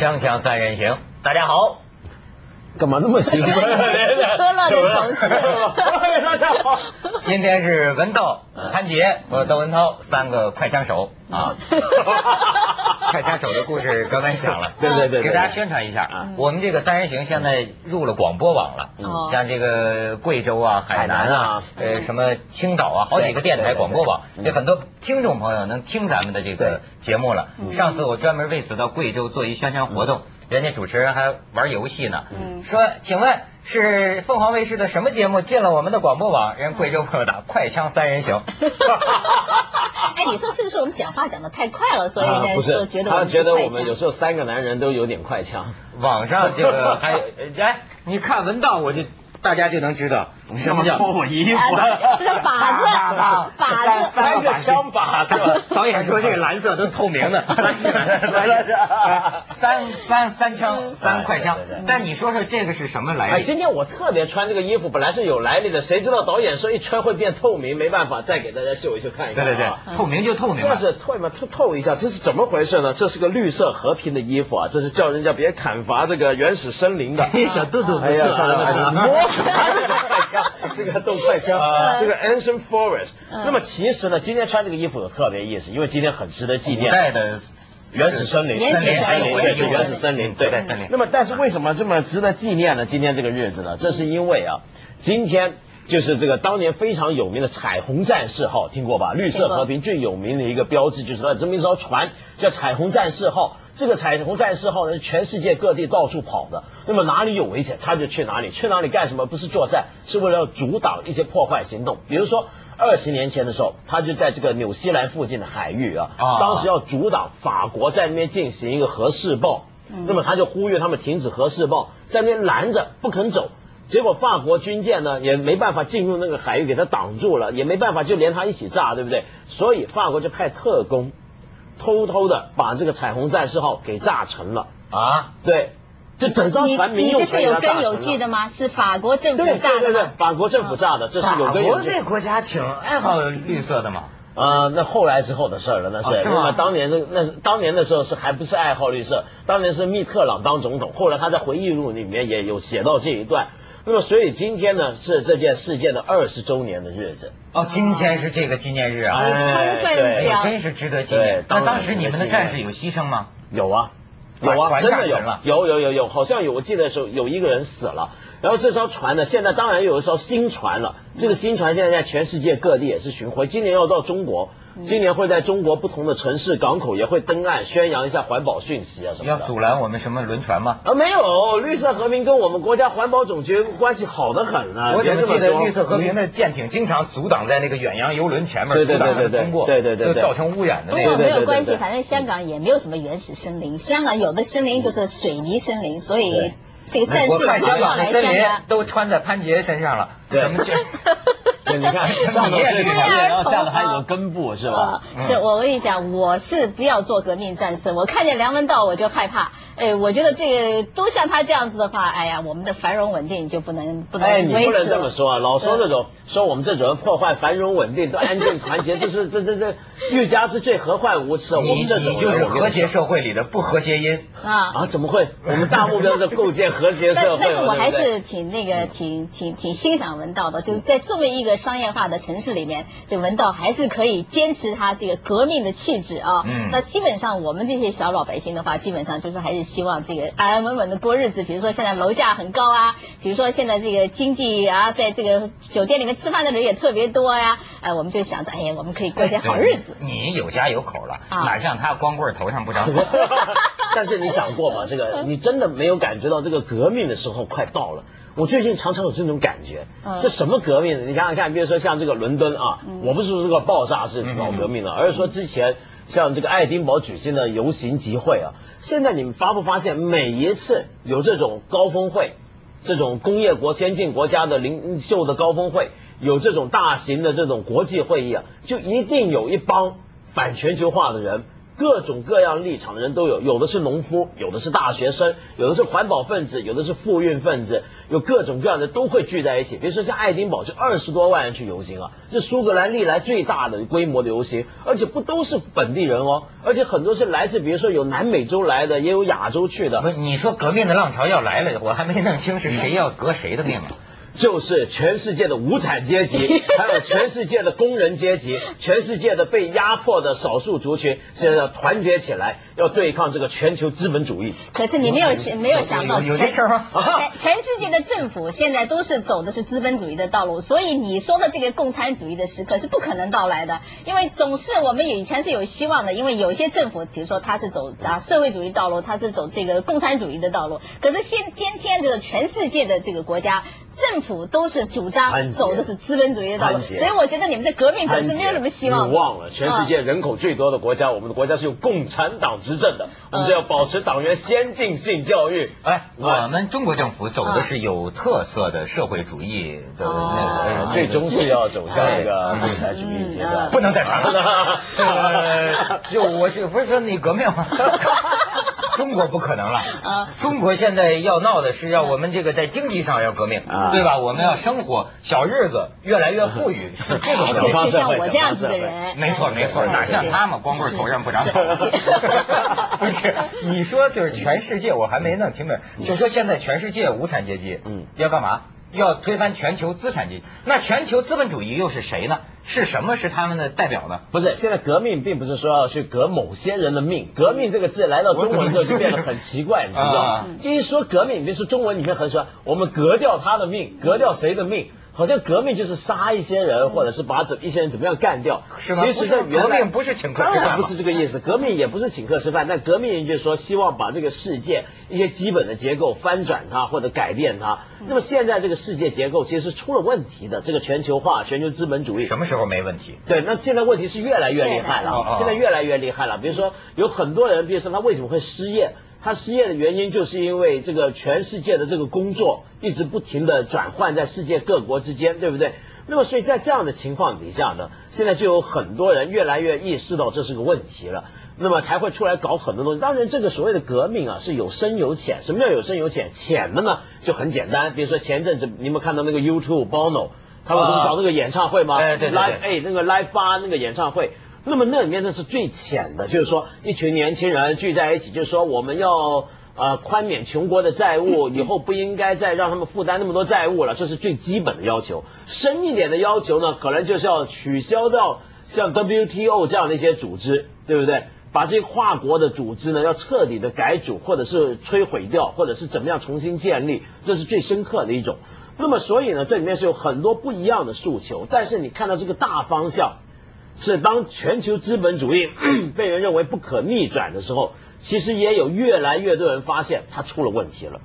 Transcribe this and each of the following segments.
锵锵三人行，大家好。干嘛那么兴奋？喝了的同时，大家好。今天是文道、潘杰和窦文涛三个快枪手啊。快枪手的故事刚才讲了，对对 对，给大家宣传一下啊。我们这个三人行现在入了广播网了，像这个贵州啊、海南啊、呃什么青岛啊，好几个电台广播网，有很多听众朋友能听咱们的这个节目了。上次我专门为此到贵州做一宣传活动。人家主持人还玩游戏呢，说，请问是凤凰卫视的什么节目进了我们的广播网？人贵州朋友打快枪三人行。哎，你说是不是我们讲话讲的太快了，所以呢，说觉得他觉得我们有时候三个男人都有点快枪。网上这个还哎，你看文档我就。大家就能知道什么叫脱我衣服，这是靶子，靶子，三个枪靶是吧？导演说这个蓝色都透明的，来了，三三三枪，三快枪。但你说说这个是什么来历？今天我特别穿这个衣服，本来是有来历的，谁知道导演说一穿会变透明，没办法，再给大家秀一秀看一看。对对对，透明就透明。这是透嘛透透一下，这是怎么回事呢？这是个绿色和平的衣服啊，这是叫人家别砍伐这个原始森林的。小豆豆，哎呀，摸。快枪，这个动快枪，这个 Ancient Forest。那么其实呢，今天穿这个衣服有特别意思，因为今天很值得纪念。古代的原始森林，原始森林，对是原始森林，对，森林。那么，但是为什么这么值得纪念呢？今天这个日子呢？这是因为啊，今天就是这个当年非常有名的彩虹战士号，听过吧？绿色和平最有名的一个标志就是它这么一艘船，叫彩虹战士号。这个彩虹战士号呢，全世界各地到处跑的。那么哪里有危险，他就去哪里。去哪里干什么？不是作战，是为了要阻挡一些破坏行动。比如说二十年前的时候，他就在这个纽西兰附近的海域啊，当时要阻挡法国在那边进行一个核试爆。那么他就呼吁他们停止核试爆，在那边拦着不肯走。结果法国军舰呢也没办法进入那个海域，给他挡住了，也没办法就连他一起炸，对不对？所以法国就派特工。偷偷的把这个彩虹战士号给炸沉了啊！对，这整艘船民用船你这是有根有据的吗？是法国政府炸的对对对，法国政府炸的，这是有根有据。法国这国家挺爱好绿色的嘛。呃，那后来之后的事了，那是。是吗？当年是那是当年的时候是还不是爱好绿色，当年是密特朗当总统，后来他在回忆录里面也有写到这一段。那么，所以今天呢是这件事件的二十周年的日子哦。今天是这个纪念日啊，充分表，真是值得纪念。那当时你们的战士有牺牲吗？有啊，有啊，真的有了，有有有有，好像有，我记得时候有一个人死了。然后这艘船呢，现在当然有一艘新船了。这个新船现在在全世界各地也是巡回，今年要到中国，今年会在中国不同的城市港口也会登岸，宣扬一下环保讯息啊什么的。要阻拦我们什么轮船吗？啊，没有，绿色和平跟我们国家环保总局关系好的很啊。我怎么记得绿色和平的舰艇经常阻挡在那个远洋游轮前面，对对对对通过，对对对，就造成污染的那个。没有关系，反正香港也没有什么原始森林，香港有的森林就是水泥森林，所以。这个战士香港的森林都穿在潘杰身上了，怎么去？对，你看 上头是草叶，然后下头还有个根部，是吧？是我跟你讲，我是不要做革命战士，我看见梁文道我就害怕。哎，我觉得这个都像他这样子的话，哎呀，我们的繁荣稳定就不能不能维持。哎，你不能这么说啊！老说这种说我们这种人破坏繁荣稳定、都安定团结，这是这这这欲加之罪，何患无辞？我们这种就是和谐社会里的不和谐因啊啊！怎么会？我们大目标是构建和谐社会。但是我还是挺那个挺挺挺欣赏文道的，就在这么一个商业化的城市里面，这文道还是可以坚持他这个革命的气质啊。嗯。那基本上我们这些小老百姓的话，基本上就是还是希望这个安安稳稳的过日子。比如说现在楼价很高啊，比如说现在这个经济啊，在这个酒店里面吃饭的人也特别多呀。哎，我们就想着，哎呀，我们可以过些好日子。你有家有口了，哪像他光棍头上不长草。但是你想过吗？这个你真的没有感觉到这个革命的时候快到了。我最近常常有这种感觉，这什么革命呢？你想想看，比如说像这个伦敦啊，我不是说这个爆炸是搞革命的，而是说之前像这个爱丁堡举行的游行集会啊。现在你们发不发现，每一次有这种高峰会，这种工业国先进国家的领袖的高峰会，有这种大型的这种国际会议啊，就一定有一帮反全球化的人。各种各样立场的人都有，有的是农夫，有的是大学生，有的是环保分子，有的是富运分子，有各种各样的都会聚在一起。比如说像爱丁堡，就二十多万人去游行啊，这苏格兰历来最大的规模的游行，而且不都是本地人哦，而且很多是来自，比如说有南美洲来的，也有亚洲去的。不，你说革命的浪潮要来了，我还没弄清是谁要革谁的命啊？就是全世界的无产阶级，还有全世界的工人阶级，全世界的被压迫的少数族群，现在要团结起来，要对抗这个全球资本主义。可是你没有想，没有想到有这事儿吗？全 全世界的政府现在都是走的是资本主义的道路，所以你说的这个共产主义的时刻是不可能到来的，因为总是我们以前是有希望的，因为有些政府，比如说他是走啊社会主义道路，他是走这个共产主义的道路，可是现今天这个全世界的这个国家。政府都是主张走的是资本主义的道路，所以我觉得你们在革命上是没有什么希望。你忘了，全世界人口最多的国家，我们的国家是有共产党执政的，我们就要保持党员先进性教育。哎，我们中国政府走的是有特色的社会主义的那个，最终是要走向那个共产主义阶段，不能再传了。这个就我这不是说你革命。吗？中国不可能了啊！中国现在要闹的是要我们这个在经济上要革命，对吧？我们要生活小日子越来越富裕，是这种想法。就像我这样子的人，没错没错，哪像他们，光棍头上不长草。不是，你说就是全世界，我还没弄明白，就说现在全世界无产阶级，嗯，要干嘛？要推翻全球资产阶级，那全球资本主义又是谁呢？是什么是他们的代表呢？不是，现在革命并不是说要去革某些人的命，革命这个字来到中文之后就变得很奇怪，你知道吗？这一说革命，别说中文里面很说我们革掉他的命，革掉谁的命？好像革命就是杀一些人，或者是把怎一些人怎么样干掉。是吗？其实革命不是请客吃饭，不是这个意思。革命也不是请客吃饭，但革命就是说希望把这个世界一些基本的结构翻转它或者改变它。那么现在这个世界结构其实是出了问题的，这个全球化、全球资本主义什么时候没问题？对，那现在问题是越来越厉害了，现在越来越厉害了。比如说有很多人，比如说他为什么会失业？他失业的原因，就是因为这个全世界的这个工作一直不停的转换在世界各国之间，对不对？那么所以在这样的情况底下呢，现在就有很多人越来越意识到这是个问题了，那么才会出来搞很多东西。当然，这个所谓的革命啊，是有深有浅。什么叫有深有浅？浅的呢，就很简单，比如说前阵子你们看到那个 YouTube Bono，他们不是搞那个演唱会吗？哎，对对对，哎，那个 Live 八那个演唱会。那么那里面呢是最浅的，就是说一群年轻人聚在一起，就是说我们要呃宽免穷国的债务，以后不应该再让他们负担那么多债务了，这是最基本的要求。深一点的要求呢，可能就是要取消掉像 WTO 这样的一些组织，对不对？把这些跨国的组织呢要彻底的改组，或者是摧毁掉，或者是怎么样重新建立，这是最深刻的一种。那么所以呢，这里面是有很多不一样的诉求，但是你看到这个大方向。是当全球资本主义 被人认为不可逆转的时候，其实也有越来越多人发现它出了问题了。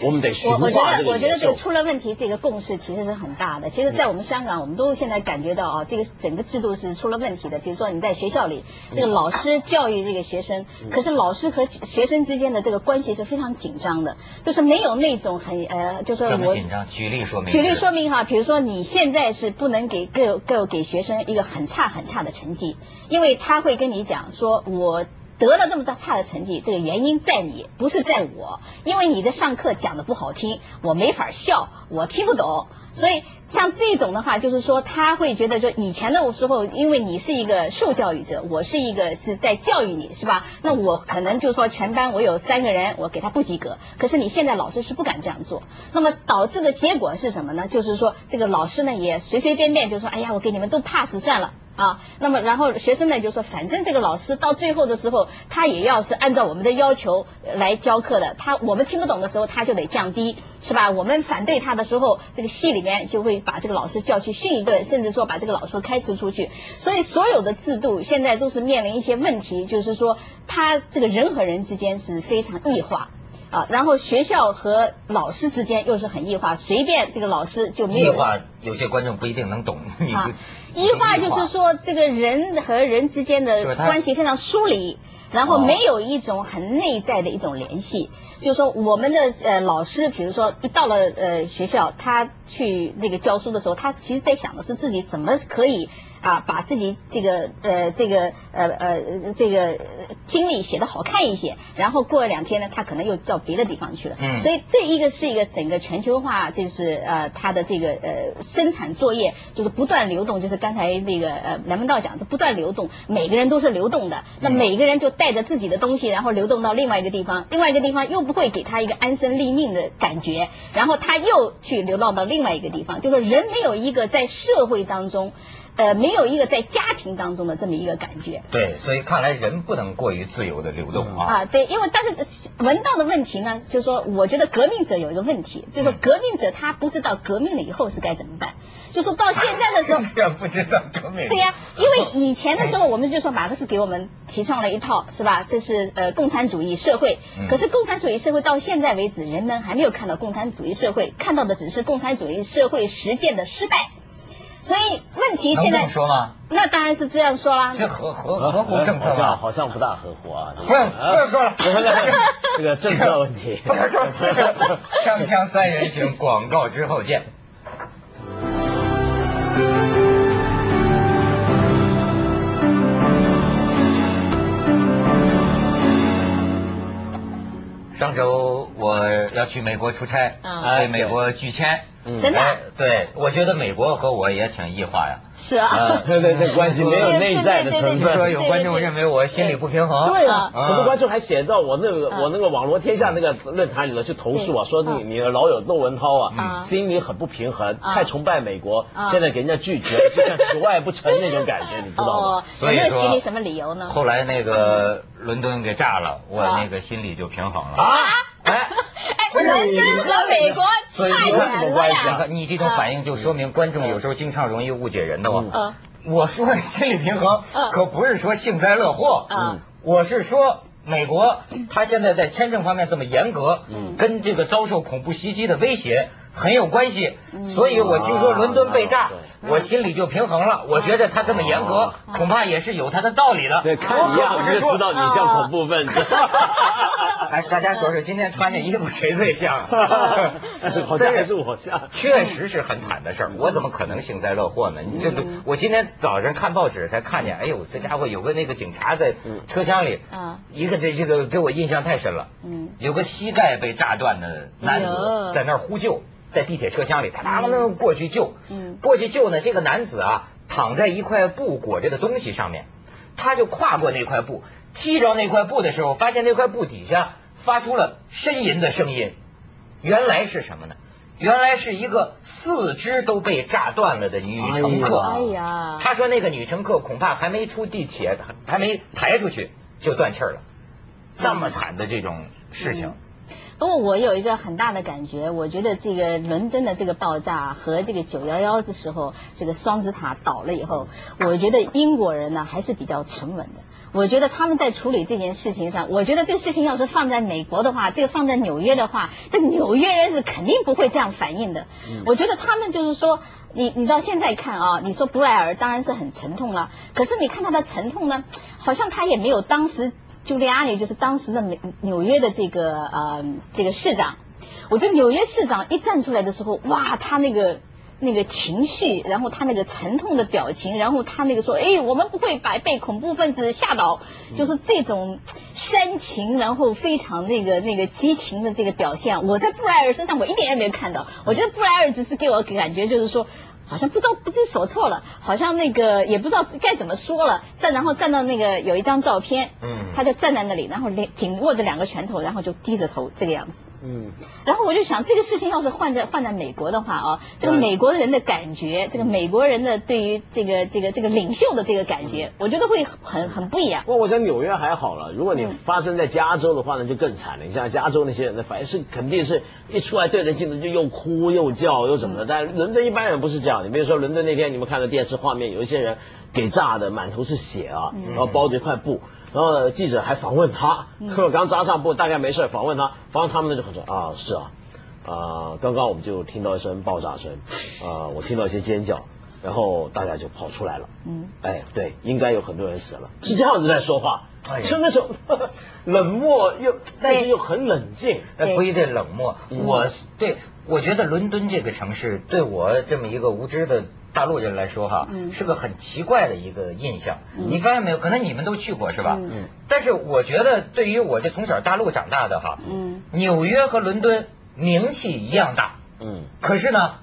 我们得循化我觉得，我觉得这个出了问题，这个共识其实是很大的。其实，在我们香港，我们都现在感觉到啊，这个整个制度是出了问题的。比如说，你在学校里，这个老师教育这个学生，可是老师和学生之间的这个关系是非常紧张的，就是没有那种很呃，就是我紧张。举例说明。举例说明哈，比如说你现在是不能给给给给学生一个很差很差的成绩，因为他会跟你讲说，我。得了那么大差的成绩，这个原因在你，不是在我，因为你的上课讲的不好听，我没法笑，我听不懂，所以像这种的话，就是说他会觉得说以前的时候，因为你是一个受教育者，我是一个是在教育你，是吧？那我可能就说全班我有三个人，我给他不及格，可是你现在老师是不敢这样做，那么导致的结果是什么呢？就是说这个老师呢也随随便便就说，哎呀，我给你们都 pass 算了。啊，那么然后学生呢就说，反正这个老师到最后的时候，他也要是按照我们的要求来教课的。他我们听不懂的时候，他就得降低，是吧？我们反对他的时候，这个系里面就会把这个老师叫去训一顿，甚至说把这个老师开除出去。所以所有的制度现在都是面临一些问题，就是说他这个人和人之间是非常异化。啊，然后学校和老师之间又是很异化，随便这个老师就没有。异化有些观众不一定能懂。啊，异化就是说这个人和人之间的关系非常疏离，然后没有一种很内在的一种联系。就是说我们的呃老师，比如说一到了呃学校，他去那个教书的时候，他其实在想的是自己怎么可以啊，把自己这个呃这个呃呃这个经历写得好看一些，然后过了两天呢，他可能又到别的地方去了。嗯，所以这一个是一个整个全球化，就是呃它的这个呃生产作业就是不断流动，就是刚才那个呃梁文道讲是不断流动，每个人都是流动的，那每个人就带着自己的东西，然后流动到另外一个地方，另外一个地方又不会给他一个安身立命的感觉，然后他又去流浪到另外一个地方，就是人没有一个在社会当中。呃，没有一个在家庭当中的这么一个感觉。对，所以看来人不能过于自由的流动啊。啊，对，因为但是文道的问题呢，就是说，我觉得革命者有一个问题，就是说革命者他不知道革命了以后是该怎么办。就说到现在的时候，这不知道革命。对呀，因为以前的时候，我们就说马克思给我们提倡了一套，是吧？这是呃共产主义社会。可是共产主义社会到现在为止，人们还没有看到共产主义社会，看到的只是共产主义社会实践的失败。所以问题现在说吗？那当然是这样说啦。这合合合乎政策吗？好像不大合乎啊。不用不要说了，这个政策问题。不要说。锵锵三人行，广告之后见。上周我要去美国出差，被美国拒签。真的？对，我觉得美国和我也挺异化呀。是啊，对对对，关系没有内在的成分。说有观众认为我心理不平衡。对啊，很多观众还写到我那个我那个网络天下那个论坛里头去投诉啊，说你你的老友窦文涛啊，心里很不平衡，太崇拜美国，现在给人家拒绝，就像此外不成那种感觉，你知道吗？所以说给你什么理由呢？后来那个伦敦给炸了，我那个心里就平衡了。啊？哎，伦敦和美国太远了呀！你这种反应就说明观众有时候经常容易误解人的哦。我说心理平衡，可不是说幸灾乐祸。嗯，我是说美国他现在在签证方面这么严格，嗯，跟这个遭受恐怖袭击的威胁。很有关系，所以我听说伦敦被炸，我心里就平衡了。我觉得他这么严格，恐怕也是有他的道理的。对，看你样子就知道你像恐怖分子。哎，大家说说，今天穿这衣服谁最像？好像还是我像。确实是很惨的事儿，我怎么可能幸灾乐祸呢？你这个，我今天早上看报纸才看见，哎呦，这家伙有个那个警察在车厢里，一个这这个给我印象太深了。嗯，有个膝盖被炸断的男子在那儿呼救。在地铁车厢里，他他们过去救，嗯过去救呢。这个男子啊，躺在一块布裹着的东西上面，他就跨过那块布，踢着那块布的时候，发现那块布底下发出了呻吟的声音。原来是什么呢？原来是一个四肢都被炸断了的女乘客。哎呀！他说那个女乘客恐怕还没出地铁，还没抬出去就断气了。这么惨的这种事情。不过我有一个很大的感觉，我觉得这个伦敦的这个爆炸和这个九幺幺的时候，这个双子塔倒了以后，我觉得英国人呢还是比较沉稳的。我觉得他们在处理这件事情上，我觉得这个事情要是放在美国的话，这个放在纽约的话，这纽约人是肯定不会这样反应的。我觉得他们就是说，你你到现在看啊，你说布莱尔当然是很沉痛了，可是你看他的沉痛呢，好像他也没有当时。朱利安尼就是当时的美纽约的这个呃这个市长，我觉得纽约市长一站出来的时候，哇，他那个那个情绪，然后他那个沉痛的表情，然后他那个说，哎，我们不会把被恐怖分子吓倒，就是这种煽情，然后非常那个那个激情的这个表现，我在布莱尔身上我一点也没有看到，我觉得布莱尔只是给我感觉就是说。好像不知道不知所措了，好像那个也不知道该怎么说了。站然后站到那个有一张照片，嗯，他就站在那里，然后连紧握着两个拳头，然后就低着头这个样子，嗯。然后我就想，这个事情要是换在换在美国的话啊，这个美国人的感觉，这个美国人的对于这个这个这个领袖的这个感觉，我觉得会很很不一样。不过我在纽约还好了，如果你发生在加州的话呢，就更惨了。你像加州那些人的反应是肯定是一出来对着镜子就又哭又叫又怎么的，但伦敦一般人不是这样。你比如说伦敦那天，你们看到电视画面，有一些人给炸的满头是血啊，然后包着一块布，然后记者还访问他，刚扎上布，大概没事，访问他，访问他们呢就很说啊，是啊，啊，刚刚我们就听到一声爆炸声，啊，我听到一些尖叫，然后大家就跑出来了，嗯，哎，对，应该有很多人死了，是这样子在说话。就那种 冷漠又，但是又很冷静，不一定冷漠。我对，我觉得伦敦这个城市对我这么一个无知的大陆人来说哈，是个很奇怪的一个印象。你发现没有？可能你们都去过是吧？嗯。但是我觉得，对于我这从小大陆长大的哈，嗯，纽约和伦敦名气一样大，嗯。可是呢，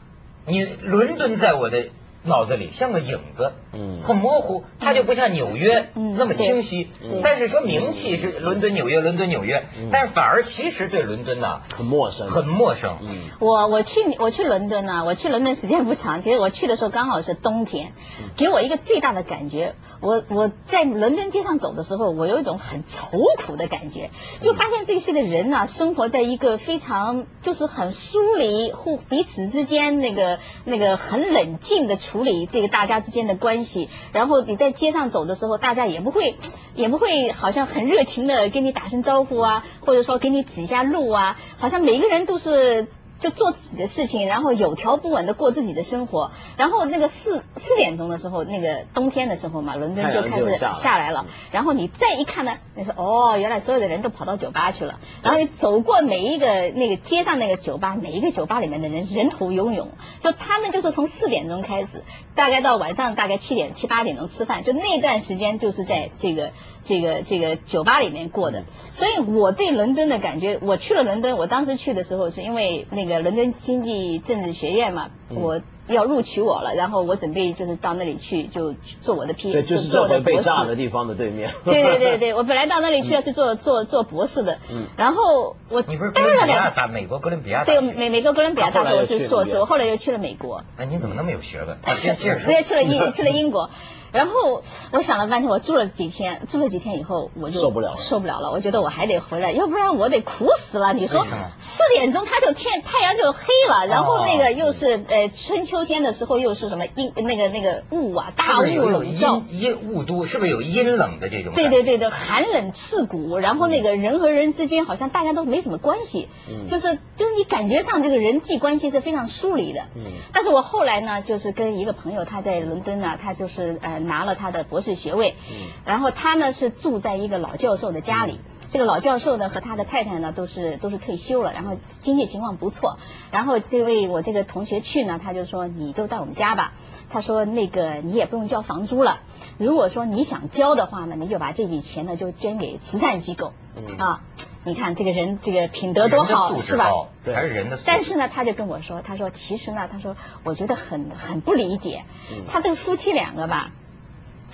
你伦敦在我的。脑子里像个影子，嗯，很模糊，它就不像纽约那么清晰。但是说名气是伦敦、纽约、伦敦、纽约，但是反而其实对伦敦呢很陌生，很陌生。嗯，我我去我去伦敦呢，我去伦敦时间不长，其实我去的时候刚好是冬天，给我一个最大的感觉，我我在伦敦街上走的时候，我有一种很愁苦的感觉，就发现这些的人呢，生活在一个非常就是很疏离，互彼此之间那个那个很冷静的。处处理这个大家之间的关系，然后你在街上走的时候，大家也不会，也不会好像很热情的跟你打声招呼啊，或者说给你指一下路啊，好像每一个人都是。就做自己的事情，然后有条不紊的过自己的生活。然后那个四四点钟的时候，那个冬天的时候嘛，伦敦就开始下来了。然后你再一看呢，你说哦，原来所有的人都跑到酒吧去了。然后你走过每一个那个街上那个酒吧，每一个酒吧里面的人人头涌涌。就他们就是从四点钟开始，大概到晚上大概七点七八点钟吃饭，就那段时间就是在这个这个这个酒吧里面过的。所以我对伦敦的感觉，我去了伦敦，我当时去的时候是因为那。那个伦敦经济政治学院嘛，我要录取我了，然后我准备就是到那里去，就做我的 P，就是做的被炸的地方的对面。对对对对，我本来到那里去要去做做做博士的，嗯，然后我你不是哥伦比亚大美国哥伦比亚对美美国哥伦比亚大学我是硕士，我后来又去了美国。哎，你怎么那么有学问？啊，接去了英去了英国。然后我想了半天，我住了几天，住了几天以后我就受不了了，受不了了。我觉得我还得回来，要不然我得苦死了。你说四点钟他就天太阳就黑了，然后那个又是呃春秋天的时候又是什么阴那个那个雾啊大雾笼罩，阴雾都是不是有阴冷的这种？对对对对，寒冷刺骨，然后那个人和人之间好像大家都没什么关系，就是就是你感觉上这个人际关系是非常疏离的。嗯，但是我后来呢，就是跟一个朋友他在伦敦呢，他就是呃。拿了他的博士学位，嗯然后他呢是住在一个老教授的家里。这个老教授呢和他的太太呢都是都是退休了，然后经济情况不错。然后这位我这个同学去呢，他就说你就到我们家吧。他说那个你也不用交房租了。如果说你想交的话呢，你就把这笔钱呢就捐给慈善机构。啊，你看这个人这个品德多好，是吧？还是人的。但是呢，他就跟我说，他说其实呢，他说我觉得很很不理解，他这个夫妻两个吧。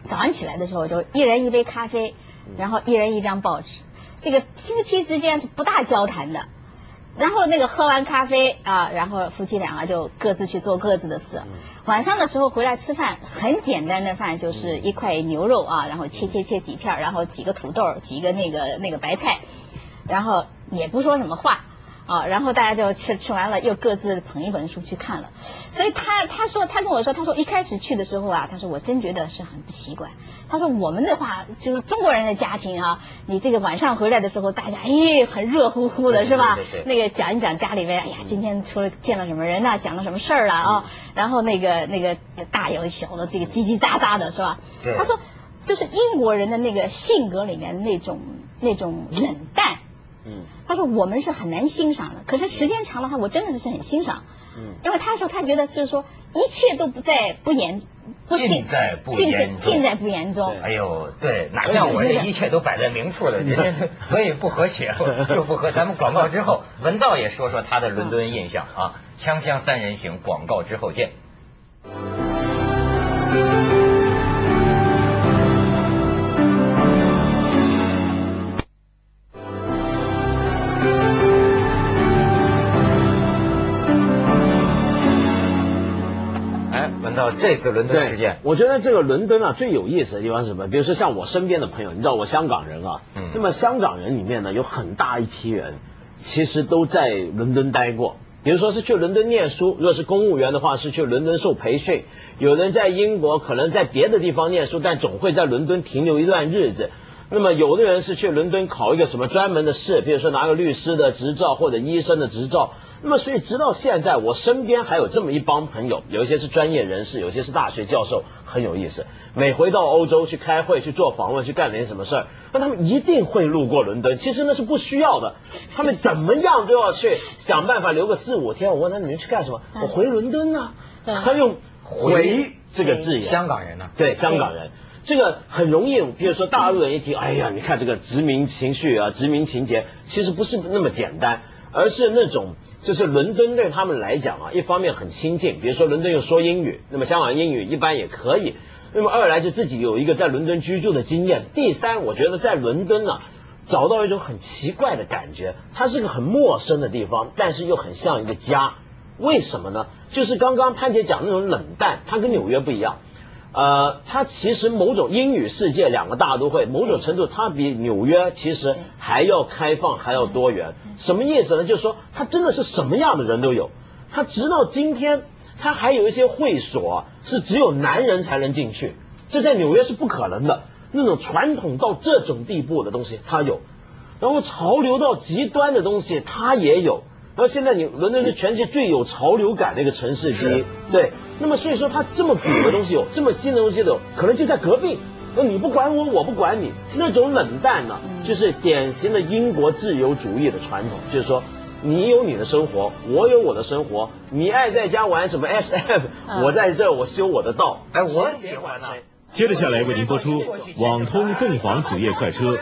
早上起来的时候，就一人一杯咖啡，然后一人一张报纸。这个夫妻之间是不大交谈的。然后那个喝完咖啡啊，然后夫妻两个就各自去做各自的事。晚上的时候回来吃饭，很简单的饭，就是一块牛肉啊，然后切切切几片，然后几个土豆，几个那个那个白菜，然后也不说什么话。啊，然后大家就吃吃完了，又各自捧一本书去看了。所以他他说他跟我说，他说一开始去的时候啊，他说我真觉得是很不习惯。他说我们的话就是中国人的家庭啊，你这个晚上回来的时候，大家哎很热乎乎的是吧？那个讲一讲家里面，哎呀今天出了见了什么人呐，讲了什么事儿了啊？然后那个那个大有小的这个叽叽喳喳的是吧？他说就是英国人的那个性格里面那种那种冷淡。嗯，他说我们是很难欣赏的，可是时间长了，他我真的是很欣赏。嗯，因为他说他觉得就是说一切都不在不言，尽在不言中，尽在不言中。哎呦，对，哪像我这一切都摆在明处的，人家 所以不和谐又不和。咱们广告之后，文道也说说他的伦敦印象啊，锵锵三人行，广告之后见。这次伦敦事件，我觉得这个伦敦啊最有意思的地方是什么？比如说像我身边的朋友，你知道我香港人啊，那么香港人里面呢有很大一批人，其实都在伦敦待过。比如说是去伦敦念书，如果是公务员的话是去伦敦受培训；有人在英国，可能在别的地方念书，但总会在伦敦停留一段日子。那么有的人是去伦敦考一个什么专门的试，比如说拿个律师的执照或者医生的执照。那么，所以直到现在，我身边还有这么一帮朋友，有一些是专业人士，有些是大学教授，很有意思。每回到欧洲去开会、去做访问、去干点什么事儿，那他们一定会路过伦敦。其实那是不需要的，他们怎么样都要去想办法留个四五天。我问他你们去干什么？我回伦敦啊。他用回这个字眼，香港人呢？对，香港人，这个很容易，比如说大陆人一提，哎呀，你看这个殖民情绪啊，殖民情节，其实不是那么简单，而是那种就是伦敦对他们来讲啊，一方面很亲近，比如说伦敦又说英语，那么香港英语一般也可以，那么二来就自己有一个在伦敦居住的经验，第三，我觉得在伦敦呢。找到一种很奇怪的感觉，它是个很陌生的地方，但是又很像一个家。为什么呢？就是刚刚潘姐讲那种冷淡，它跟纽约不一样。呃，它其实某种英语世界两个大都会，某种程度它比纽约其实还要开放，还要多元。什么意思呢？就是说它真的是什么样的人都有。它直到今天，它还有一些会所是只有男人才能进去，这在纽约是不可能的。那种传统到这种地步的东西，它有；然后潮流到极端的东西，它也有。然后现在你伦敦是全世界最有潮流感的一个城市之一，对。那么所以说，它这么古的东西有，这么新的东西有，可能就在隔壁。那你不管我，我不管你，那种冷淡呢，就是典型的英国自由主义的传统，就是说你有你的生活，我有我的生活，你爱在家玩什么 SM，我在这我修我的道。哎，我喜欢呢。接着下来为您播出《网通凤凰子夜快车》。